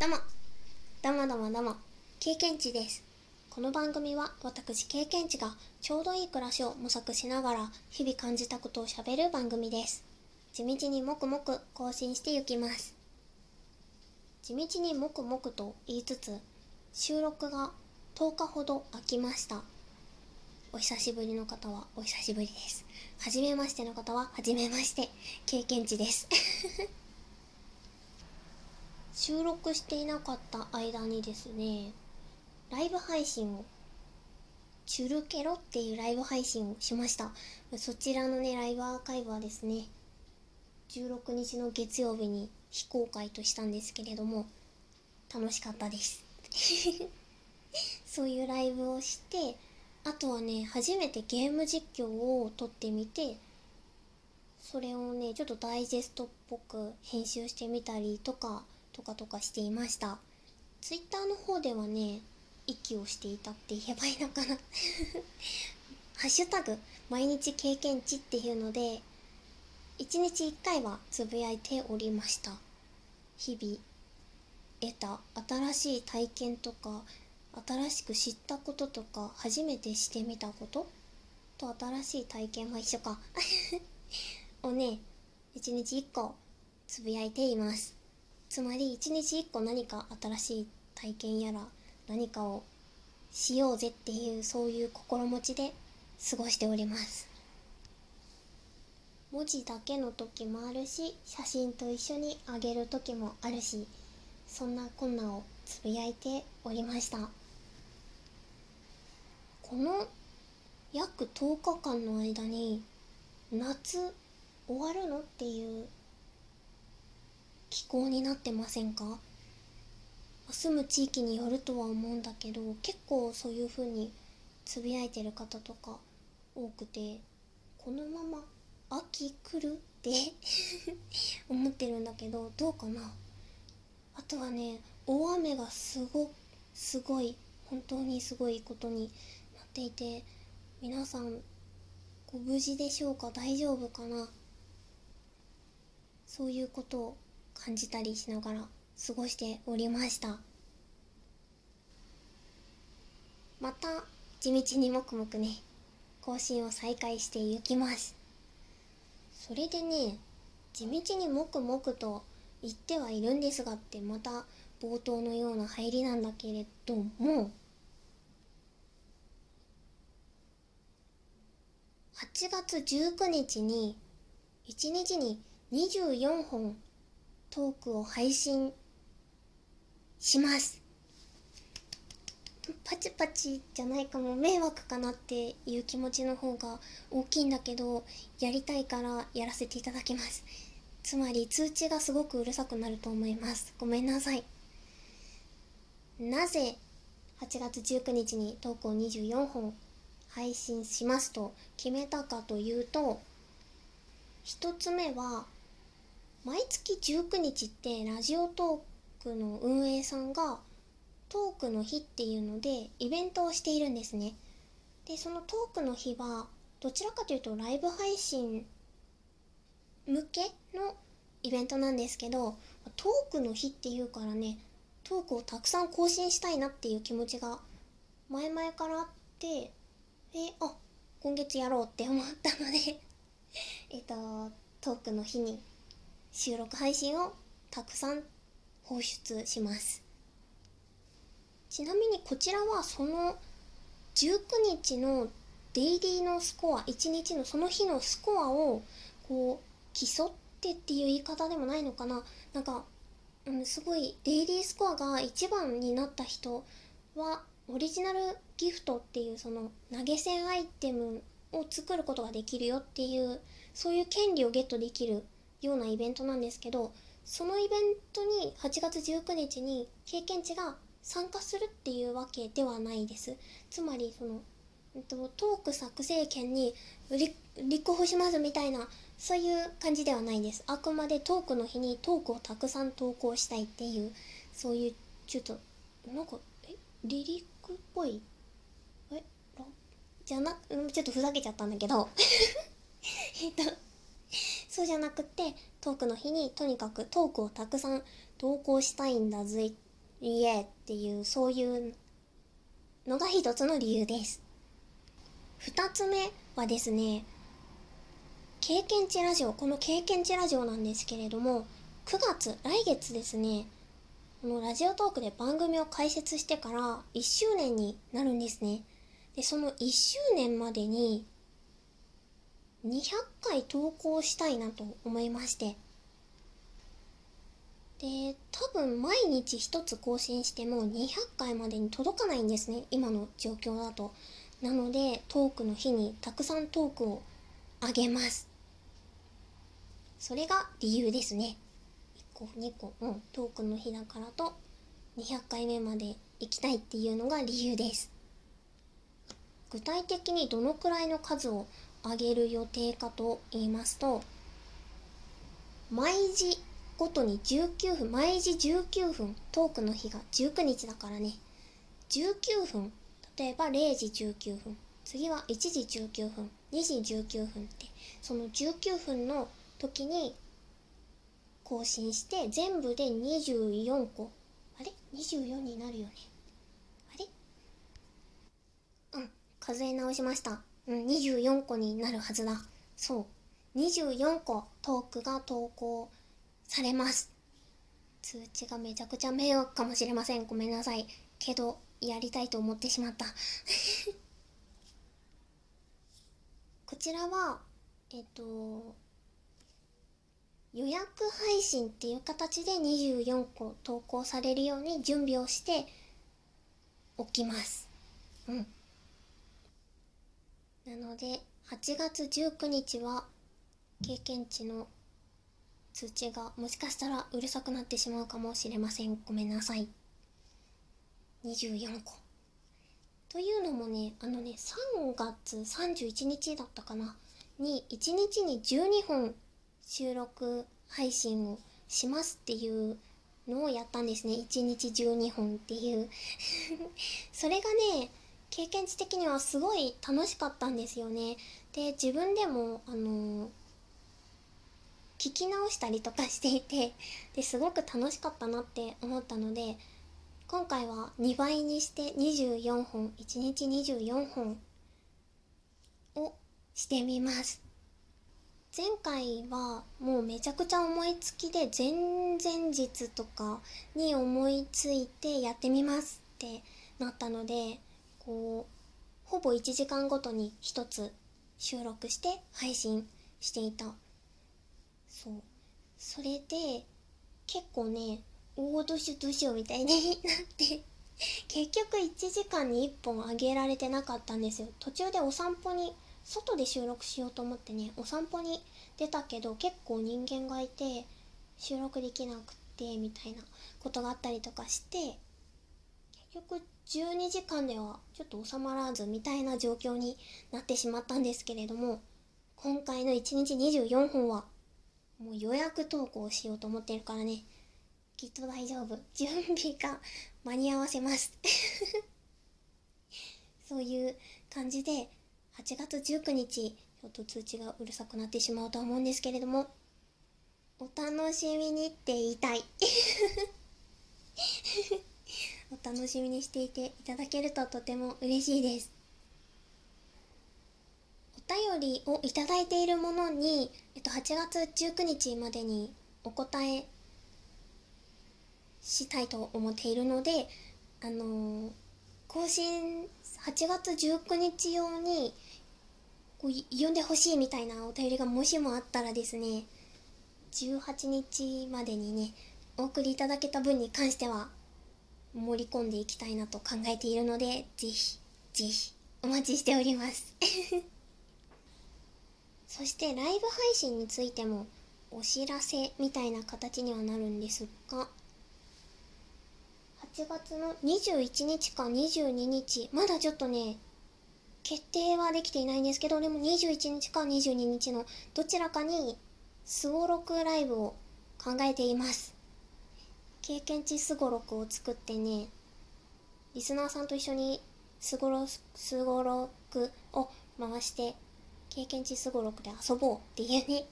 どうも、どうもどうもどうも、経験値です。この番組は私経験値がちょうどいい暮らしを模索しながら日々感じたことをしゃべる番組です。地道にもくもく更新していきます。地道にもくもくと言いつつ、収録が10日ほど空きました。お久しぶりの方はお久しぶりです。はじめましての方ははじめまして、経験値です。収録していなかった間にですねライブ配信をチュルケロっていうライブ配信をしました。そちらのねライブアーカイブはですね16日の月曜日に非公開としたんですけれども楽しかったです。そういうライブをしてあとはね初めてゲーム実況を撮ってみてそれをねちょっとダイジェストっぽく編集してみたりとかとかとかしていました。ツイッターの方ではね息をしていたって言えばいいのかな。ハッシュタグ毎日経験値っていうので1日1回はつぶやいておりました。日々得た新しい体験とか新しく知ったこととか初めてしてみたことと新しい体験は一緒か。をね1日1個つぶやいています。つまり1日1個何か新しい体験やら何かをしようぜっていうそういう心持ちで過ごしております。文字だけの時もあるし写真と一緒にあげる時もあるしそんなこんなをつぶやいておりました。この約10日間の間に夏終わるのっていう気候になってませんか？住む地域によるとは思うんだけど結構そういう風につぶやいてる方とか多くてこのまま秋来るって 思ってるんだけどどうかな？あとはね大雨がすごすごい本当にすごいことになっていて皆さんご無事でしょうか？大丈夫かな？そういうことを感じたりしながら過ごしておりました。また地道にもくもくね更新を再開していきます。それでね地道にもくもくと言ってはいるんですがってまた冒頭のような入りなんだけれども8月19日に1日に24本トークを配信します。パチパチじゃないかも迷惑かなっていう気持ちの方が大きいんだけどやりたいからやらせていただきます。つまり通知がすごくうるさくなると思います。ごめんなさい。なぜ8月19日にトークを24本配信しますと決めたかというと1つ目は毎月19日ってラジオトークの運営さんがトークの日っていうのでイベントをしているんですね。でそのトークの日はどちらかというとライブ配信向けのイベントなんですけどトークの日っていうからねトークをたくさん更新したいなっていう気持ちが前々からあってえあ今月やろうって思ったので えっとトークの日に収録配信をたくさん放出します。ちなみにこちらはその19日のデイリーのスコア1日のその日のスコアをこう競ってっていう言い方でもないのかな。なんか、うん、すごいデイリースコアが1番になった人はオリジナルギフトっていうその投げ銭アイテムを作ることができるよっていうそういう権利をゲットできるようなイベントなんですけどそのイベントに8月19日に経験値が参加するっていうわけではないです。つまりその、えっと、トーク作成権に立候補しますみたいなそういう感じではないです。あくまでトークの日にトークをたくさん投稿したいっていうそういうちょっとなんかえリリックっぽい？えじゃなちょっとふざけちゃったんだけど。えっとそうじゃなくてトークの日にとにかくトークをたくさん投稿したいんだぜっイエーっていうそういうのが一つの理由です。二つ目はですね経験値ラジオこの経験値ラジオなんですけれども9月来月ですねこのラジオトークで番組を開設してから1周年になるんですね。でその1周年までに200回投稿したいなと思いまして。で多分毎日1つ更新しても200回までに届かないんですね。今の状況だと。なのでトークの日にたくさんトークをあげます。それが理由ですね。1個2個。うん。トークの日だからと200回目まで行きたいっていうのが理由です。具体的にどのくらいの数を上げる予定かと言いますと毎時ごとに19分毎時19分トークの日が19日だからね。19分例えば0時19分次は1時19分2時19分ってその19分の時に更新して全部で24個。あれ？24になるよね。あれ？うん数え直しました。うん24個になるはずだ。そう。24個トークが投稿されます。通知がめちゃくちゃ迷惑かもしれません。ごめんなさい。けどやりたいと思ってしまった。こちらはえっと予約配信っていう形で24個投稿されるように準備をしておきます。うん。なので8月19日は経験値の通知がもしかしたらうるさくなってしまうかもしれません。ごめんなさい。24個。というのもねあのね3月31日だったかな。に1日に12本収録配信をしますっていうのをやったんですね。1日12本っていう。それがね経験値的にはすごい楽しかったんですよね。で自分でもあの聞き直したりとかしていてですごく楽しかったなって思ったので今回は2倍にして24本1日24本をしてみます。前回はもうめちゃくちゃ思いつきで前々日とかに思いついてやってみますってなったのでこうほぼ1時間ごとに1つ収録して配信していた。そう。それで結構ねおおどうしようどうしようみたいになって結局1時間に1本あげられてなかったんですよ。途中でお散歩に外で収録しようと思ってねお散歩に出たけど結構人間がいて収録できなくてみたいなことがあったりとかして結局12時間ではちょっと収まらずみたいな状況になってしまったんですけれども今回の1日24本はもう予約投稿しようと思ってるからね。きっと大丈夫。準備が間に合わせます。そういう感じで8月19日ちょっと通知がうるさくなってしまうとは思うんですけれどもお楽しみにって言いたい。楽しみにしていていただけるととても嬉しいです。お便りをいただいているものに、えっと、8月19日までにお答えしたいと思っているのであのー、更新8月19日用にこう読んでほしいみたいなお便りがもしもあったらですね18日までにねお送りいただけた分に関しては盛り込んでいきたいなと考えているのでぜひぜひお待ちしております。そしてライブ配信についてもお知らせみたいな形にはなるんですが8月の21日か22日まだちょっとね決定はできていないんですけどでも21日か22日のどちらかにすごろくライブを考えています。経験値すごろくを作ってねリスナーさんと一緒にすごろすごろくを回して経験値すごろくで遊ぼうっていうね。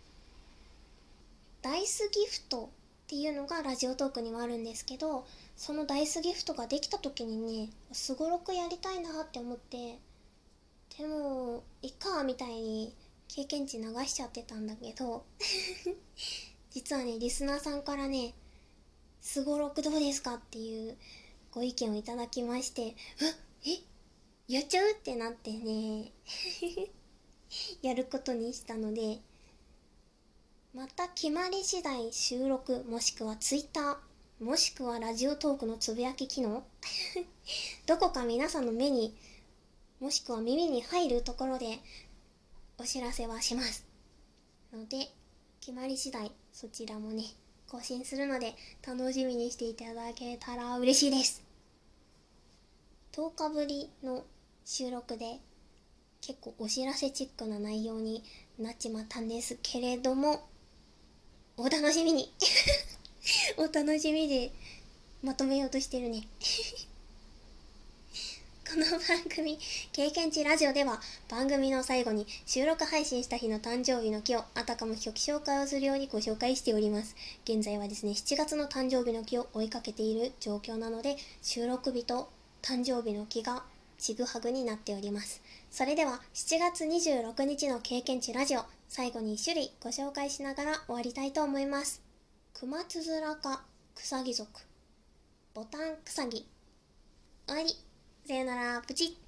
ダイスギフトっていうのがラジオトークにはあるんですけどそのダイスギフトができた時にねすごろくやりたいなって思ってでもいっかみたいに経験値流しちゃってたんだけど 実はねリスナーさんからね「すごろくどうですか?」っていうご意見をいただきまして「えやっちゃう?」ってなってね やることにしたのでまた決まり次第収録もしくは Twitter もしくはラジオトークのつぶやき機能 どこか皆さんの目にもしくは耳に入るところでお知らせはしますので決まり次第そちらもね更新するので楽しみにしていただけたら嬉しいです。10日ぶりの収録で結構お知らせチックな内容になっちまったんですけれどもお楽しみに。お楽しみでまとめようとしてるね。この番組「経験値ラジオ」では番組の最後に収録配信した日の誕生日の木をあたかも初期紹介をするようにご紹介しております。現在はですね7月の誕生日の木を追いかけている状況なので収録日と誕生日の木がちぐはぐになっております。それでは7月26日の経験値ラジオ最後に1種類ご紹介しながら終わりたいと思います。クマツズラ科クサギ属ボタンクサギ終わり。さよなら。プチッ。